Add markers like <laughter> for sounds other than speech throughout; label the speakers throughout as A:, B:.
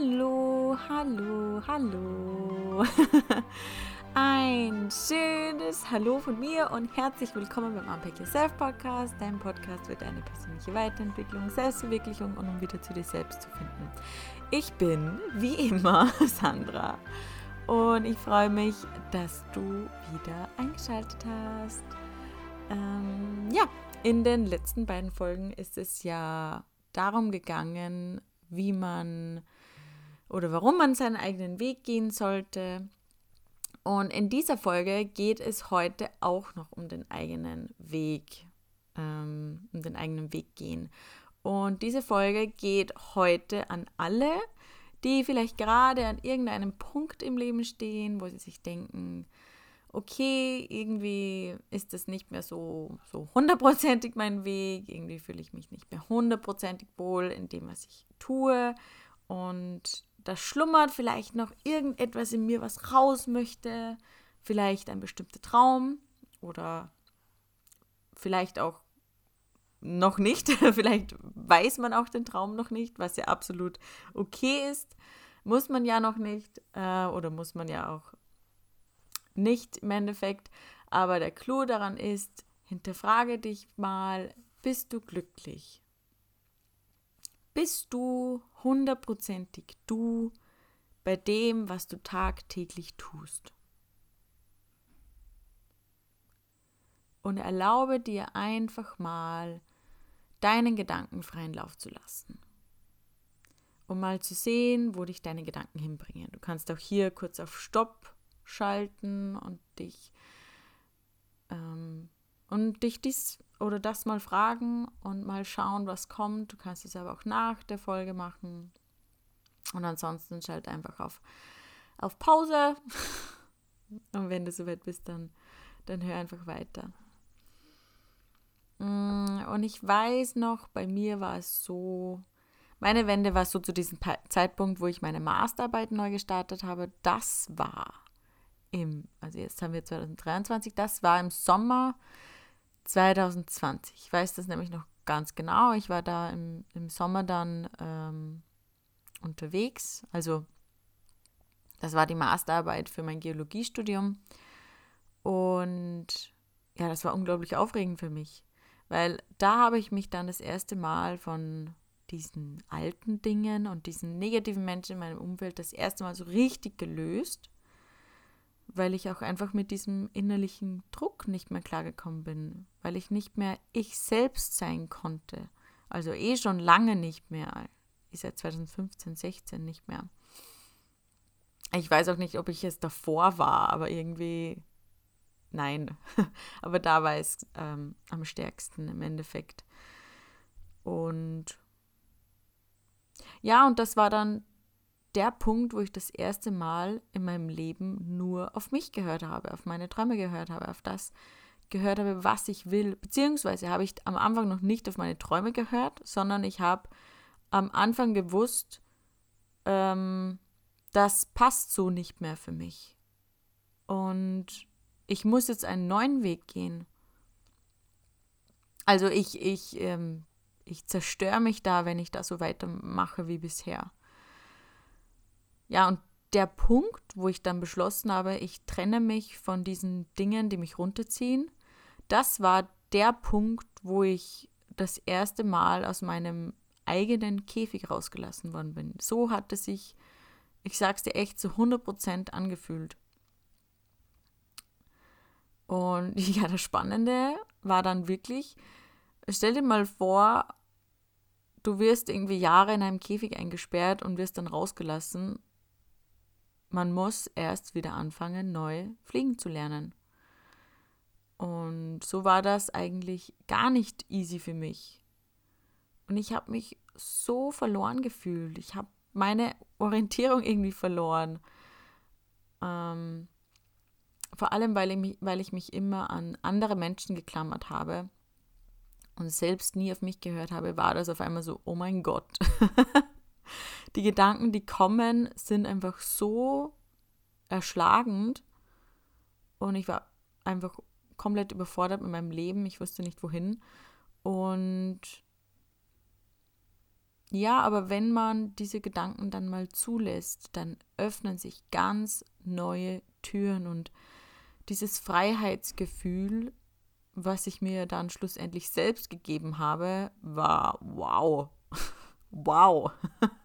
A: Hallo, hallo, hallo. <laughs> Ein schönes Hallo von mir und herzlich willkommen beim Unpack Yourself Podcast, dein Podcast für deine persönliche Weiterentwicklung, Selbstverwirklichung und um wieder zu dir selbst zu finden. Ich bin, wie immer, <laughs> Sandra und ich freue mich, dass du wieder eingeschaltet hast. Ähm, ja, in den letzten beiden Folgen ist es ja darum gegangen, wie man oder warum man seinen eigenen Weg gehen sollte. Und in dieser Folge geht es heute auch noch um den eigenen Weg, ähm, um den eigenen Weg gehen. Und diese Folge geht heute an alle, die vielleicht gerade an irgendeinem Punkt im Leben stehen, wo sie sich denken, okay, irgendwie ist das nicht mehr so, so hundertprozentig mein Weg, irgendwie fühle ich mich nicht mehr hundertprozentig wohl in dem, was ich tue und da schlummert vielleicht noch irgendetwas in mir, was raus möchte, vielleicht ein bestimmter Traum oder vielleicht auch noch nicht, <laughs> vielleicht weiß man auch den Traum noch nicht, was ja absolut okay ist, muss man ja noch nicht äh, oder muss man ja auch nicht im Endeffekt, aber der Clou daran ist, hinterfrage dich mal, bist du glücklich? Bist du hundertprozentig du bei dem, was du tagtäglich tust? Und erlaube dir einfach mal, deinen Gedanken freien Lauf zu lassen. Um mal zu sehen, wo dich deine Gedanken hinbringen. Du kannst auch hier kurz auf Stopp schalten und dich ähm, und dich dies oder das mal fragen und mal schauen, was kommt. Du kannst es aber auch nach der Folge machen. Und ansonsten schalt einfach auf, auf Pause. <laughs> und wenn du soweit bist, dann, dann hör einfach weiter. Mm, und ich weiß noch, bei mir war es so, meine Wende war so zu diesem Zeitpunkt, wo ich meine Masterarbeit neu gestartet habe. Das war im, also jetzt haben wir 2023, das war im Sommer 2020. Ich weiß das nämlich noch ganz genau. Ich war da im, im Sommer dann ähm, unterwegs. Also das war die Masterarbeit für mein Geologiestudium. Und ja, das war unglaublich aufregend für mich, weil da habe ich mich dann das erste Mal von diesen alten Dingen und diesen negativen Menschen in meinem Umfeld das erste Mal so richtig gelöst weil ich auch einfach mit diesem innerlichen Druck nicht mehr klargekommen bin, weil ich nicht mehr ich selbst sein konnte. Also eh schon lange nicht mehr. Ich seit 2015, 16 nicht mehr. Ich weiß auch nicht, ob ich es davor war, aber irgendwie nein. <laughs> aber da war es ähm, am stärksten im Endeffekt. Und ja, und das war dann der Punkt, wo ich das erste Mal in meinem Leben nur auf mich gehört habe, auf meine Träume gehört habe, auf das gehört habe, was ich will. Beziehungsweise habe ich am Anfang noch nicht auf meine Träume gehört, sondern ich habe am Anfang gewusst, ähm, das passt so nicht mehr für mich. Und ich muss jetzt einen neuen Weg gehen. Also ich, ich, ähm, ich zerstöre mich da, wenn ich da so weitermache wie bisher. Ja, und der Punkt, wo ich dann beschlossen habe, ich trenne mich von diesen Dingen, die mich runterziehen, das war der Punkt, wo ich das erste Mal aus meinem eigenen Käfig rausgelassen worden bin. So hat es sich, ich sag's dir echt, zu 100% angefühlt. Und <laughs> ja, das Spannende war dann wirklich, stell dir mal vor, du wirst irgendwie Jahre in einem Käfig eingesperrt und wirst dann rausgelassen man muss erst wieder anfangen, neu fliegen zu lernen. Und so war das eigentlich gar nicht easy für mich. Und ich habe mich so verloren gefühlt. Ich habe meine Orientierung irgendwie verloren. Ähm, vor allem, weil ich, mich, weil ich mich immer an andere Menschen geklammert habe und selbst nie auf mich gehört habe, war das auf einmal so, oh mein Gott. <laughs> die Gedanken, die kommen, sind einfach so erschlagend und ich war einfach komplett überfordert mit meinem Leben. Ich wusste nicht wohin. Und ja, aber wenn man diese Gedanken dann mal zulässt, dann öffnen sich ganz neue Türen und dieses Freiheitsgefühl, was ich mir dann schlussendlich selbst gegeben habe, war wow. <laughs> wow. <laughs>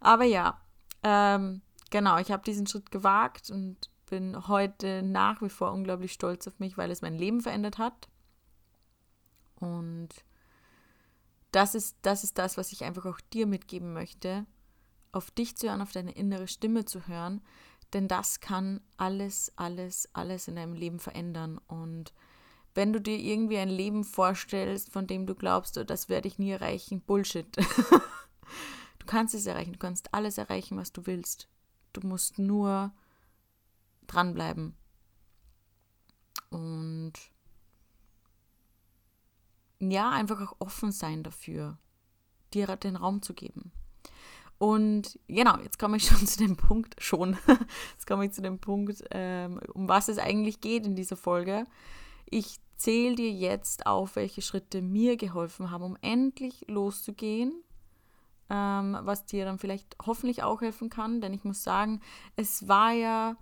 A: aber ja, ähm, genau, ich habe diesen Schritt gewagt und bin heute nach wie vor unglaublich stolz auf mich, weil es mein Leben verändert hat. Und das ist, das ist das, was ich einfach auch dir mitgeben möchte, auf dich zu hören, auf deine innere Stimme zu hören, denn das kann alles, alles, alles in deinem Leben verändern. Und wenn du dir irgendwie ein Leben vorstellst, von dem du glaubst, oh, das werde ich nie erreichen, Bullshit. <laughs> du kannst es erreichen, du kannst alles erreichen, was du willst. Du musst nur dranbleiben. Und ja, einfach auch offen sein dafür, dir den Raum zu geben. Und genau, jetzt komme ich <laughs> schon zu dem Punkt, schon, <laughs> jetzt komme ich zu dem Punkt, ähm, um was es eigentlich geht in dieser Folge. Ich zähle dir jetzt auf, welche Schritte mir geholfen haben, um endlich loszugehen, ähm, was dir dann vielleicht hoffentlich auch helfen kann, denn ich muss sagen, es war ja,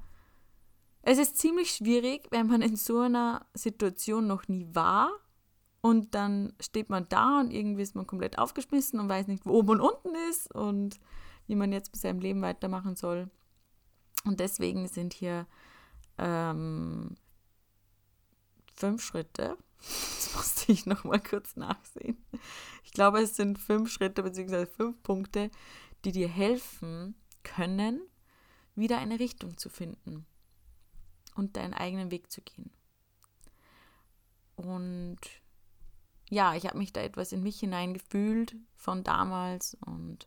A: es ist ziemlich schwierig, wenn man in so einer Situation noch nie war und dann steht man da und irgendwie ist man komplett aufgeschmissen und weiß nicht, wo oben und unten ist und wie man jetzt mit seinem Leben weitermachen soll. Und deswegen sind hier ähm, fünf Schritte. Jetzt musste ich nochmal kurz nachsehen. Ich glaube, es sind fünf Schritte bzw. fünf Punkte, die dir helfen können, wieder eine Richtung zu finden und deinen eigenen Weg zu gehen. Und ja, ich habe mich da etwas in mich hineingefühlt von damals und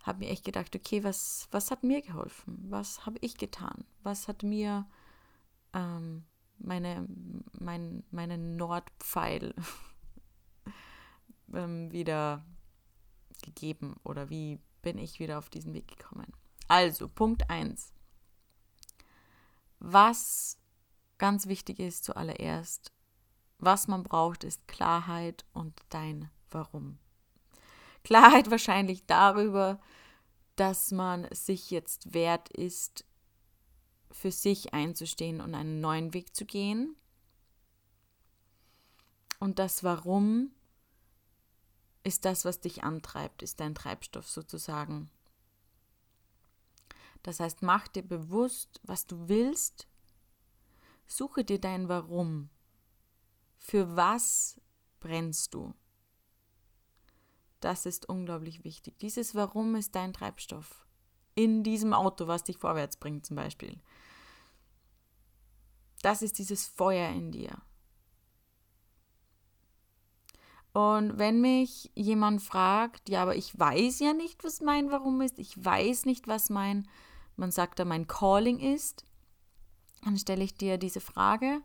A: habe mir echt gedacht, okay, was, was hat mir geholfen? Was habe ich getan? Was hat mir ähm, meine, mein, meinen Nordpfeil <laughs> ähm, wieder gegeben oder wie bin ich wieder auf diesen Weg gekommen? Also, Punkt 1. Was ganz wichtig ist zuallererst, was man braucht, ist Klarheit und dein Warum. Klarheit <laughs> wahrscheinlich darüber, dass man sich jetzt wert ist, für sich einzustehen und einen neuen Weg zu gehen. Und das Warum ist das, was dich antreibt, ist dein Treibstoff sozusagen. Das heißt, mach dir bewusst, was du willst, suche dir dein Warum für was brennst du? Das ist unglaublich wichtig. Dieses Warum ist dein Treibstoff. In diesem Auto, was dich vorwärts bringt zum Beispiel. Das ist dieses Feuer in dir. Und wenn mich jemand fragt, ja, aber ich weiß ja nicht, was mein Warum ist, ich weiß nicht, was mein, man sagt da, mein Calling ist, dann stelle ich dir diese Frage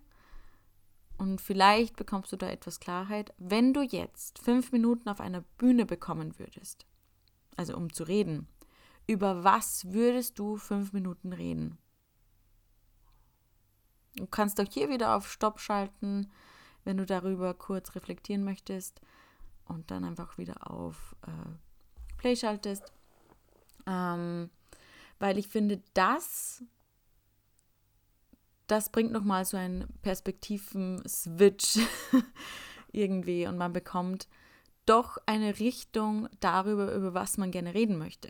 A: und vielleicht bekommst du da etwas Klarheit, wenn du jetzt fünf Minuten auf einer Bühne bekommen würdest, also um zu reden, über was würdest du fünf Minuten reden? Du kannst auch hier wieder auf Stopp schalten, wenn du darüber kurz reflektieren möchtest und dann einfach wieder auf äh, Play schaltest. Ähm, weil ich finde, das das bringt nochmal so einen Perspektiven-Switch <laughs> irgendwie und man bekommt doch eine Richtung darüber, über was man gerne reden möchte.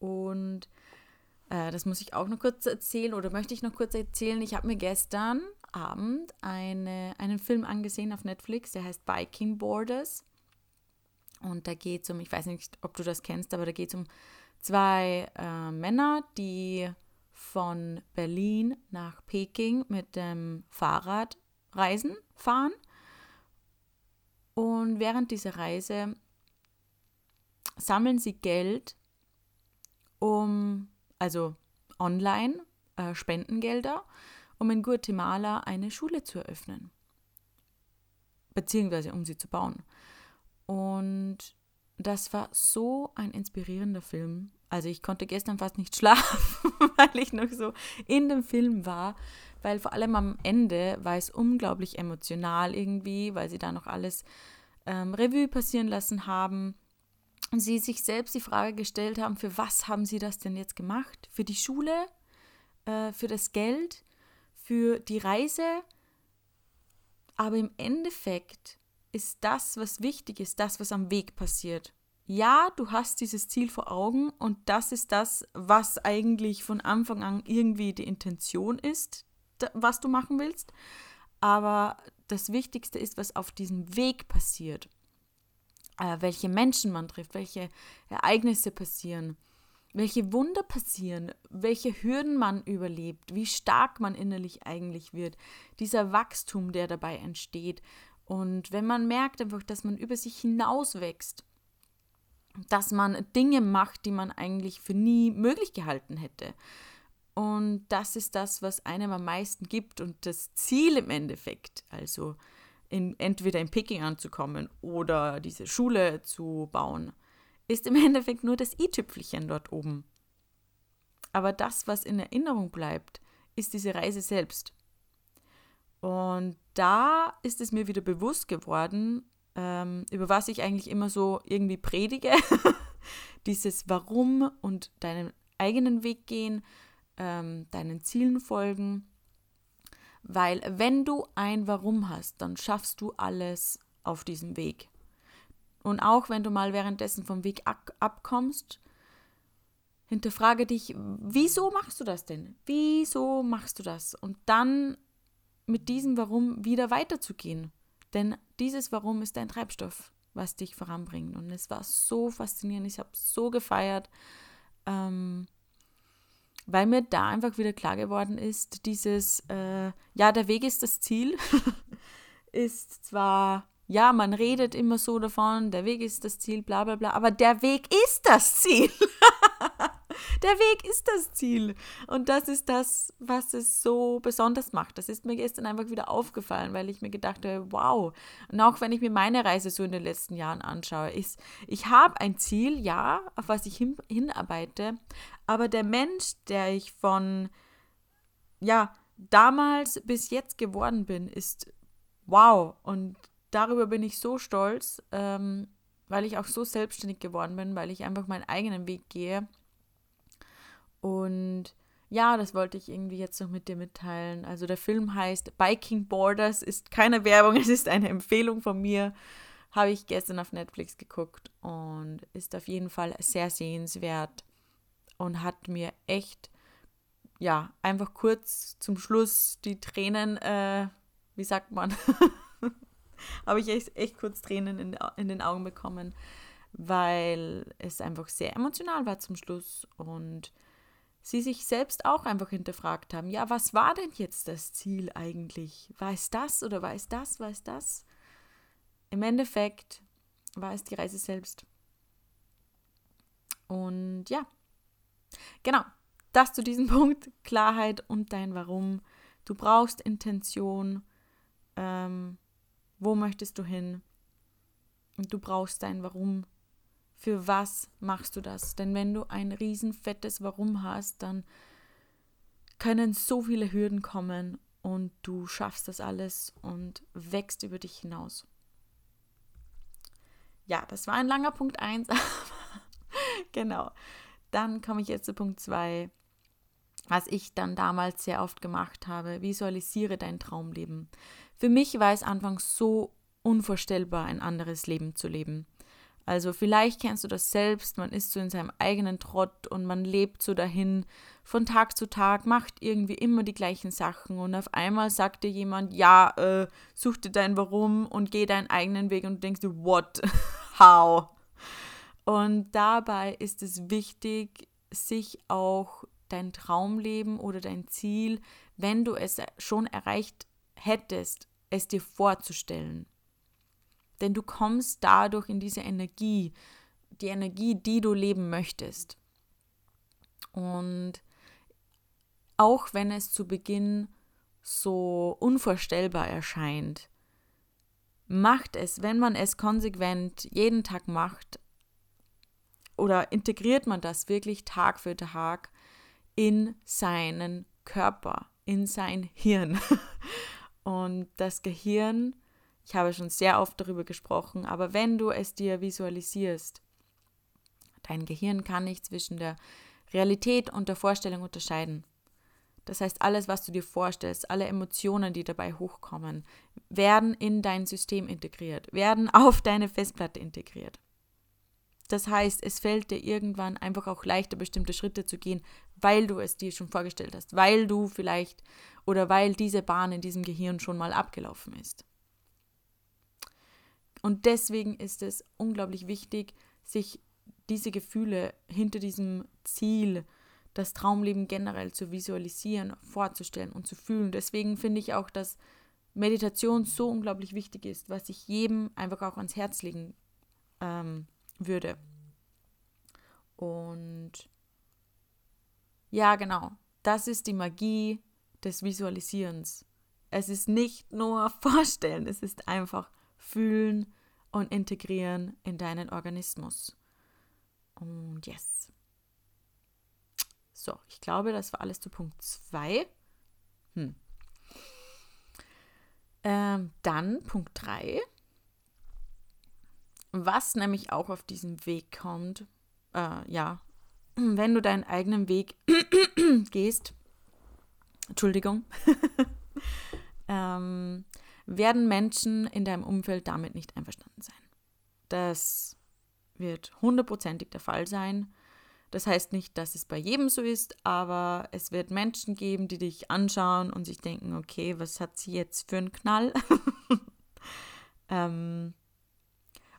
A: Und äh, das muss ich auch noch kurz erzählen oder möchte ich noch kurz erzählen. Ich habe mir gestern Abend eine, einen Film angesehen auf Netflix, der heißt Viking Borders. Und da geht es um, ich weiß nicht, ob du das kennst, aber da geht es um zwei äh, Männer, die von Berlin nach Peking mit dem Fahrrad reisen, fahren. Und während dieser Reise sammeln sie Geld, um, also online, äh, Spendengelder, um in Guatemala eine Schule zu eröffnen. Beziehungsweise um sie zu bauen. Und das war so ein inspirierender Film. Also ich konnte gestern fast nicht <laughs> schlafen, weil ich noch so in dem Film war, weil vor allem am Ende war es unglaublich emotional irgendwie, weil sie da noch alles ähm, Revue passieren lassen haben sie sich selbst die Frage gestellt haben, für was haben sie das denn jetzt gemacht? Für die Schule, äh, für das Geld, für die Reise. Aber im Endeffekt ist das, was wichtig ist, das, was am Weg passiert. Ja, du hast dieses Ziel vor Augen und das ist das, was eigentlich von Anfang an irgendwie die Intention ist, was du machen willst. Aber das Wichtigste ist, was auf diesem Weg passiert welche Menschen man trifft, welche Ereignisse passieren, welche Wunder passieren, welche Hürden man überlebt, wie stark man innerlich eigentlich wird, dieser Wachstum, der dabei entsteht. Und wenn man merkt einfach, dass man über sich hinaus wächst, dass man Dinge macht, die man eigentlich für nie möglich gehalten hätte. Und das ist das, was einem am meisten gibt und das Ziel im Endeffekt. Also in, entweder in Peking anzukommen oder diese Schule zu bauen, ist im <laughs> Endeffekt nur das i-Tüpfelchen dort oben. Aber das, was in Erinnerung bleibt, ist diese Reise selbst. Und da ist es mir wieder bewusst geworden, ähm, über was ich eigentlich immer so irgendwie predige. <laughs> Dieses Warum und deinen eigenen Weg gehen, ähm, deinen Zielen folgen weil wenn du ein Warum hast, dann schaffst du alles auf diesem Weg. Und auch wenn du mal währenddessen vom Weg abkommst, hinterfrage dich, wieso machst du das denn? Wieso machst du das? Und dann mit diesem Warum wieder weiterzugehen. Denn dieses Warum ist dein Treibstoff, was dich voranbringt. Und es war so faszinierend. Ich habe so gefeiert. Ähm, weil mir da einfach wieder klar geworden ist, dieses, äh, ja, der Weg ist das Ziel, <laughs> ist zwar, ja, man redet immer so davon, der Weg ist das Ziel, bla bla bla, aber der Weg ist das Ziel. <laughs> Der Weg ist das Ziel. Und das ist das, was es so besonders macht. Das ist mir gestern einfach wieder aufgefallen, weil ich mir gedacht habe, wow. Und auch wenn ich mir meine Reise so in den letzten Jahren anschaue, ist, ich habe ein Ziel, ja, auf was ich hin, hinarbeite, aber der Mensch, der ich von, ja, damals bis jetzt geworden bin, ist wow. Und darüber bin ich so stolz, ähm, weil ich auch so selbstständig geworden bin, weil ich einfach meinen eigenen Weg gehe und ja, das wollte ich irgendwie jetzt noch mit dir mitteilen. Also der Film heißt Biking Borders, ist keine Werbung, <laughs> es ist eine Empfehlung von mir. Habe ich gestern auf Netflix geguckt und ist auf jeden Fall sehr sehenswert und hat mir echt, ja, einfach kurz zum Schluss die Tränen, äh, wie sagt man, <laughs> habe ich echt, echt kurz Tränen in, in den Augen bekommen, weil es einfach sehr emotional war zum Schluss und sie sich selbst auch einfach hinterfragt haben, ja, was war denn jetzt das Ziel eigentlich? War es das oder war es das, war es das? Im Endeffekt war es die Reise selbst. Und ja, genau, das zu diesem <laughs> Punkt, Klarheit und dein Warum. Du brauchst Intention, ähm, wo möchtest du hin? Und du brauchst dein Warum für was machst du das? Denn wenn du ein riesen fettes Warum hast, dann können so viele Hürden kommen und du schaffst das alles und wächst über dich hinaus. Ja, das war ein langer Punkt 1. <laughs> genau. Dann komme ich jetzt zu Punkt 2, was ich dann damals sehr oft gemacht habe. Visualisiere dein Traumleben. Für mich war es anfangs so unvorstellbar, ein anderes Leben zu leben. Also vielleicht kennst du das selbst, man ist so in seinem eigenen Trott und man lebt so dahin von Tag zu Tag, macht irgendwie immer die gleichen Sachen und auf einmal sagt dir jemand, ja, äh, such dir dein Warum und geh deinen eigenen Weg und denkst du, what? <laughs> How? Und dabei ist es wichtig, sich auch dein Traumleben oder dein Ziel, wenn du es schon erreicht hättest, es dir vorzustellen. Denn du kommst dadurch in diese Energie, die Energie, die du leben möchtest. Und auch wenn es zu Beginn so unvorstellbar erscheint, macht es, wenn man es konsequent jeden Tag macht, oder integriert man das wirklich Tag für Tag in seinen Körper, in sein Hirn. <laughs> Und das Gehirn Ich habe schon sehr oft darüber gesprochen, aber wenn du es dir visualisierst, dein Gehirn kann nicht zwischen der Realität und der Vorstellung unterscheiden. Das heißt, alles, was du dir vorstellst, alle Emotionen, die dabei hochkommen, werden in dein System integriert, werden <laughs> auf deine Festplatte integriert. Das heißt, es fällt dir irgendwann einfach auch leichter, bestimmte Schritte zu gehen, weil du es dir schon vorgestellt hast, weil du vielleicht oder weil diese Bahn in diesem Gehirn schon mal abgelaufen ist. Und deswegen ist es unglaublich wichtig, sich diese Gefühle hinter diesem Ziel, das Traumleben generell zu visualisieren, vorzustellen und zu fühlen. Deswegen finde ich auch, dass Meditation so unglaublich wichtig ist, was ich jedem einfach auch ans Herz legen ähm, würde. Und ja, genau, das ist die Magie des Visualisierens. Es ist nicht nur <laughs> vorstellen, es ist einfach fühlen und integrieren in deinen Organismus. Und yes. So, ich glaube, das war alles zu Punkt 2. Hm. Ähm, dann Punkt 3. Was nämlich auch auf diesem Weg kommt, äh, ja, <clears throat> wenn du deinen eigenen Weg <clears throat> gehst, Entschuldigung, <laughs> ähm, werden Menschen in deinem Umfeld damit nicht einverstanden sein. Das wird hundertprozentig der Fall sein. Das heißt nicht, dass es bei jedem so ist, aber es wird Menschen geben, die dich anschauen und sich denken, okay, was hat sie jetzt für einen Knall? <laughs> ähm,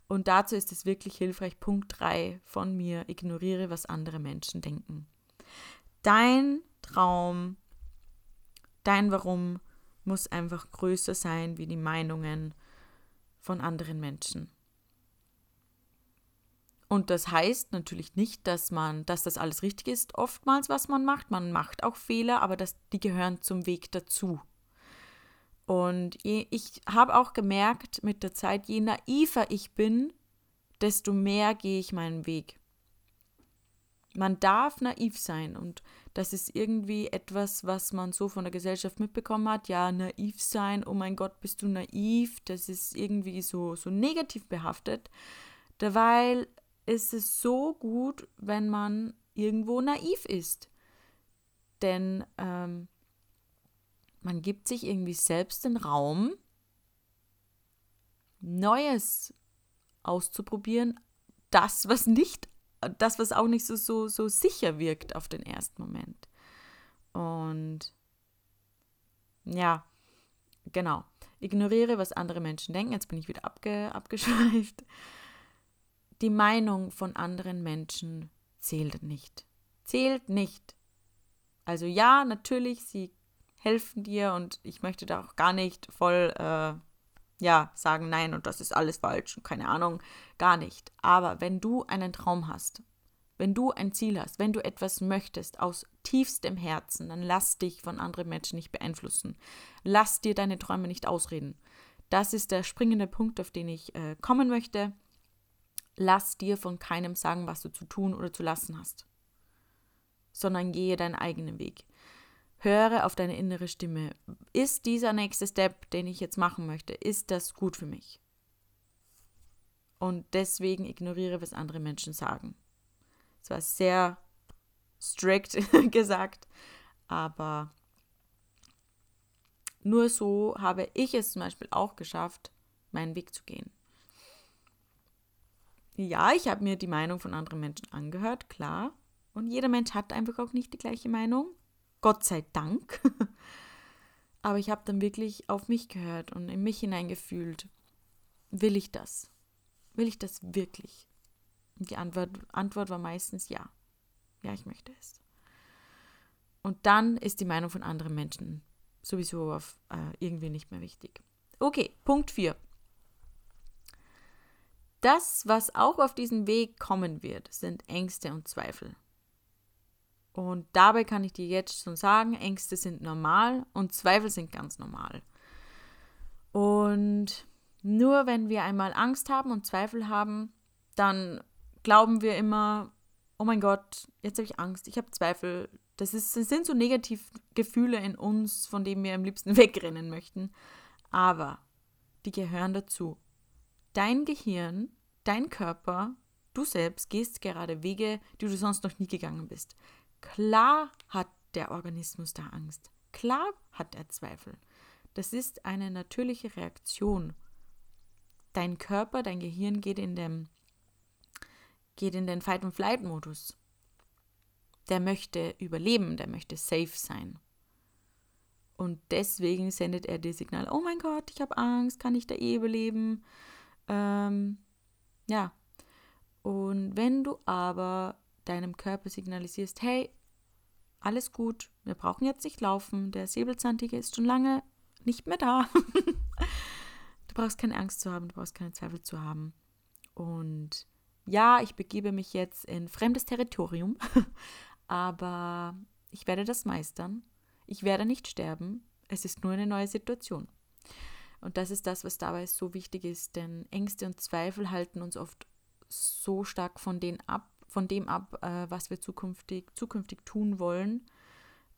A: und dazu ist es wirklich hilfreich. Punkt 3 von mir, ignoriere, was andere Menschen denken. Dein Traum, dein Warum muss einfach größer sein wie die Meinungen von anderen Menschen. Und das heißt natürlich nicht, dass man, dass das alles richtig ist, oftmals, was man macht. Man macht auch Fehler, aber das, die gehören zum Weg dazu. Und ich habe auch gemerkt mit der Zeit, je naiver ich bin, desto mehr gehe ich meinen Weg. Man darf naiv sein und das ist irgendwie etwas, was man so von der Gesellschaft mitbekommen hat. Ja, naiv sein, oh mein Gott, bist du naiv? Das ist irgendwie so, so negativ behaftet. Derweil ist es so gut, wenn man irgendwo naiv ist. Denn ähm, man gibt sich irgendwie selbst den Raum, Neues auszuprobieren, das, was nicht, das, was auch nicht so, so, so sicher wirkt auf den ersten Moment. Und ja, genau. Ignoriere, was andere Menschen denken. Jetzt bin ich wieder abge, abgeschweift die Meinung von anderen Menschen zählt nicht. Zählt nicht. Also ja, natürlich, sie helfen dir und ich möchte da auch gar nicht voll, äh, ja, sagen, nein und das ist alles falsch und keine Ahnung, gar nicht. Aber wenn du einen Traum hast, wenn du ein Ziel hast, wenn du etwas möchtest aus tiefstem Herzen, dann lass dich von anderen Menschen nicht beeinflussen. Lass dir deine Träume nicht ausreden. Das ist der springende Punkt, auf den ich äh, kommen möchte. Lass dir von keinem sagen, was du zu tun oder zu lassen hast, sondern gehe deinen eigenen Weg. Höre auf deine innere Stimme. Ist dieser nächste Step, den ich jetzt machen möchte, ist das gut für mich? Und deswegen ignoriere, was andere Menschen sagen. Es war sehr strikt <laughs> gesagt, aber nur so habe ich es zum Beispiel auch geschafft, meinen Weg zu gehen. Ja, ich habe mir die Meinung von anderen Menschen angehört, klar. Und jeder Mensch hat einfach auch nicht die gleiche Meinung. Gott sei Dank. <laughs> Aber ich habe dann wirklich auf mich gehört und in mich hineingefühlt. Will ich das? Will ich das wirklich? Und die Antwort, Antwort war meistens ja. Ja, ich möchte es. Und dann ist die Meinung von anderen Menschen sowieso auf, äh, irgendwie nicht mehr wichtig. Okay, Punkt 4 das, was auch auf diesen Weg kommen wird, sind Ängste und Zweifel. Und dabei kann ich dir jetzt schon sagen, Ängste sind normal und Zweifel sind ganz normal. Und nur wenn wir einmal Angst haben und Zweifel haben, dann glauben wir immer, oh mein Gott, jetzt habe ich Angst, ich habe Zweifel. Das, ist, das sind so Negativgefühle in uns, von denen wir am liebsten <laughs> wegrennen möchten. Aber die gehören dazu. Dein Gehirn, dein Körper, du selbst gehst gerade Wege, die du sonst noch nie gegangen bist. Klar hat der Organismus da Angst. Klar hat er Zweifel. Das ist eine natürliche Reaktion. Dein Körper, dein Gehirn geht in, dem, geht in den Fight-and-Flight-Modus. Der möchte überleben, der möchte safe sein. Und deswegen sendet er dir Signal, oh mein Gott, ich habe Angst, kann ich da eh überleben? Ähm, ja. Und wenn du aber deinem Körper signalisierst, hey, alles gut, wir brauchen jetzt nicht laufen, der Säbelzahntiger ist schon lange nicht mehr da. <laughs> du brauchst keine Angst zu haben, du brauchst keine Zweifel zu haben. Und ja, ich begebe mich jetzt in fremdes Territorium, <laughs> aber ich werde das meistern. Ich werde nicht sterben. Es ist nur eine neue Situation. Und das ist das, was dabei so wichtig ist, denn Ängste und Zweifel halten uns oft so stark von, den ab, von dem ab, äh, was wir zukünftig, zukünftig tun wollen.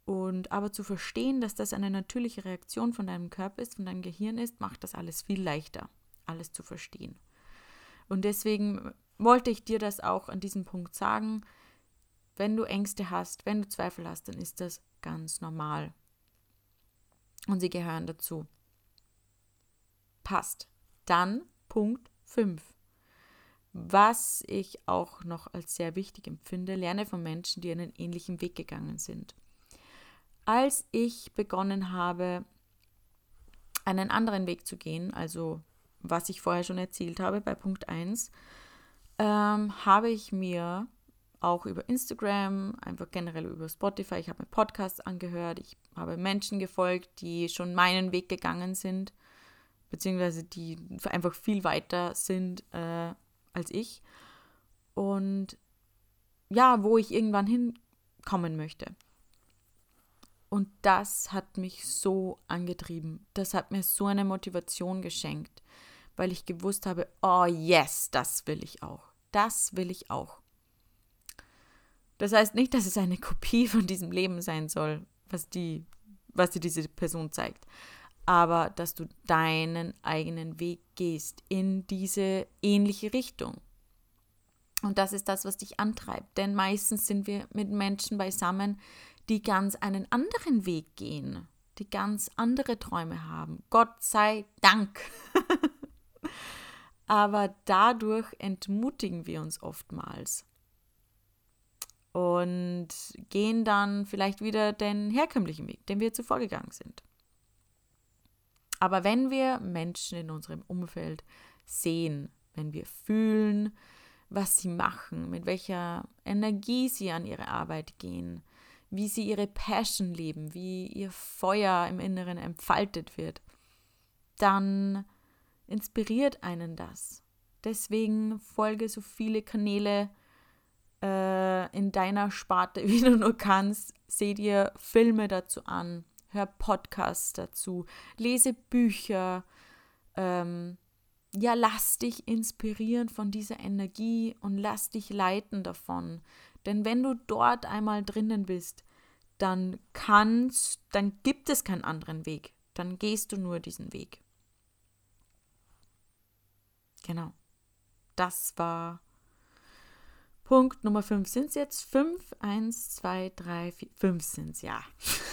A: Und aber zu verstehen, dass das eine natürliche Reaktion von deinem Körper ist, von deinem Gehirn ist, macht das alles viel leichter, alles zu verstehen. Und deswegen wollte ich dir das auch an diesem Punkt sagen. Wenn du Ängste hast, wenn du Zweifel hast, dann ist das ganz normal. Und sie gehören dazu. Passt. Dann Punkt 5. Was ich auch noch als sehr wichtig empfinde, lerne von Menschen, die einen ähnlichen Weg gegangen sind. Als ich begonnen habe, einen anderen Weg zu gehen, also was ich vorher schon erzählt habe bei Punkt 1, ähm, habe ich mir auch über Instagram, einfach generell über Spotify, ich habe mir Podcasts angehört, ich habe Menschen gefolgt, die schon meinen Weg gegangen sind, beziehungsweise die einfach viel weiter sind äh, als ich. Und ja, wo ich irgendwann hinkommen möchte. Und das hat mich so angetrieben. Das hat mir so eine Motivation geschenkt, weil ich gewusst habe, oh yes, das will ich auch. Das will ich auch. Das heißt nicht, dass es eine <laughs> Kopie von diesem Leben sein soll, was die, was dir diese Person zeigt, aber dass du deinen eigenen Weg gehst in diese ähnliche Richtung. Und das ist das, was dich antreibt. Denn meistens sind wir mit Menschen beisammen, die ganz einen anderen Weg gehen, die ganz andere Träume haben. Gott sei Dank. <laughs> Aber dadurch entmutigen wir uns oftmals und gehen dann vielleicht wieder den herkömmlichen Weg, den wir zuvor gegangen sind. Aber wenn wir Menschen in unserem Umfeld sehen, wenn wir fühlen, was sie machen, mit welcher Energie sie an ihre Arbeit gehen, wie sie ihre Passion leben, wie ihr Feuer im Inneren entfaltet wird, dann inspiriert einen das. Deswegen folge so viele Kanäle äh, in deiner Sparte, <laughs> wie du nur kannst. Seh dir Filme dazu an, hör Podcasts dazu, lese Bücher. Ähm, ja, lass dich inspirieren von dieser Energie und lass dich leiten davon. Denn wenn du dort einmal drinnen bist, dann kannst, dann gibt es keinen anderen Weg. Dann gehst du nur diesen Weg. Genau. Das war Punkt Nummer 5. Sind es jetzt 5? 1, 2, 3, 4, 5 sind es, ja. <laughs>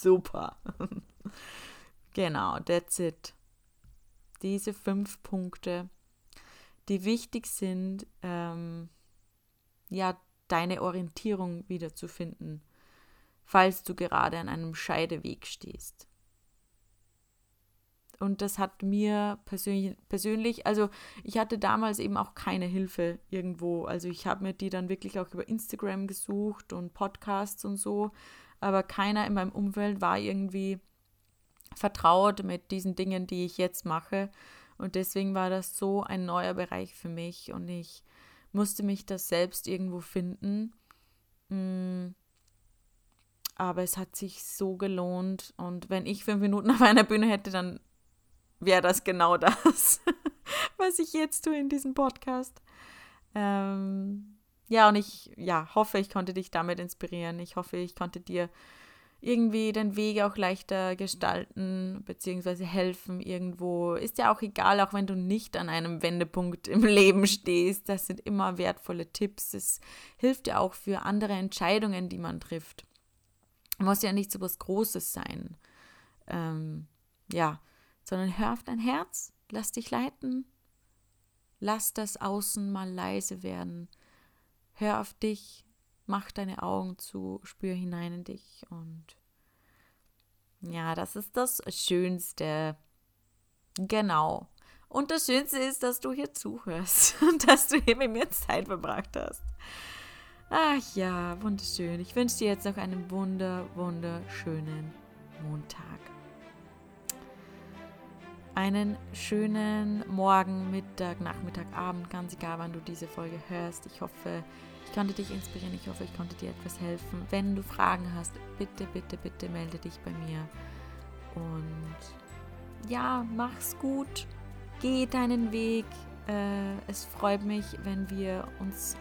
A: Super. <laughs> genau, that's it. Diese fünf Punkte, die wichtig sind, ähm, ja, deine Orientierung wiederzufinden, falls du gerade an einem Scheideweg stehst. Und das hat mir persönlich, persönlich, also ich hatte damals eben auch keine Hilfe irgendwo. Also ich habe mir die dann wirklich auch über Instagram gesucht und Podcasts und so. Aber keiner in meinem Umfeld war irgendwie vertraut mit diesen Dingen, die ich jetzt mache. Und deswegen war das so ein neuer Bereich für mich und ich musste mich das selbst irgendwo finden. Mm. Aber es hat sich so gelohnt. Und wenn ich fünf Minuten auf einer Bühne hätte, dann wäre das genau <laughs> das, was ich jetzt tue in diesem Podcast. Ähm, ja, und ich ja, hoffe, ich konnte dich damit inspirieren. Ich hoffe, ich konnte dir irgendwie den Weg auch leichter gestalten bzw. helfen irgendwo. Ist ja auch egal, auch wenn du nicht an einem Wendepunkt im <laughs> Leben stehst. Das sind immer wertvolle Tipps. Es hilft ja auch für andere Entscheidungen, die man trifft. Muss ja nicht so was Großes sein. Ähm, ja, sondern hör auf dein Herz, lass dich leiten, lass das Außen mal leise werden, hör auf dich, mach deine Augen zu, spür hinein in dich und ja, das ist das Schönste. Genau. Und das Schönste ist, dass du hier zuhörst <laughs> und dass du hier mit mir Zeit verbracht hast. Ach ja, wunderschön. Ich wünsche dir jetzt noch einen wunder, wunderschönen Montag. Einen schönen Morgen, Mittag, Nachmittag, Abend, ganz egal, wann du diese Folge hörst. Ich hoffe, ich konnte dich inspirieren. Ich hoffe, ich konnte dir etwas helfen. Wenn du Fragen hast, bitte, bitte, bitte melde dich bei mir. Und ja, mach's gut. Geh deinen Weg. Äh, es freut mich, wenn wir uns,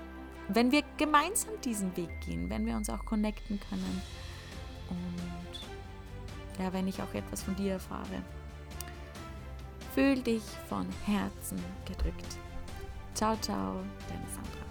A: wenn wir gemeinsam diesen Weg gehen, wenn wir uns auch connecten können. Und ja, wenn ich auch etwas von dir erfahre. Fühl dich von Herzen gedrückt. Ciao, ciao, deine Sandra.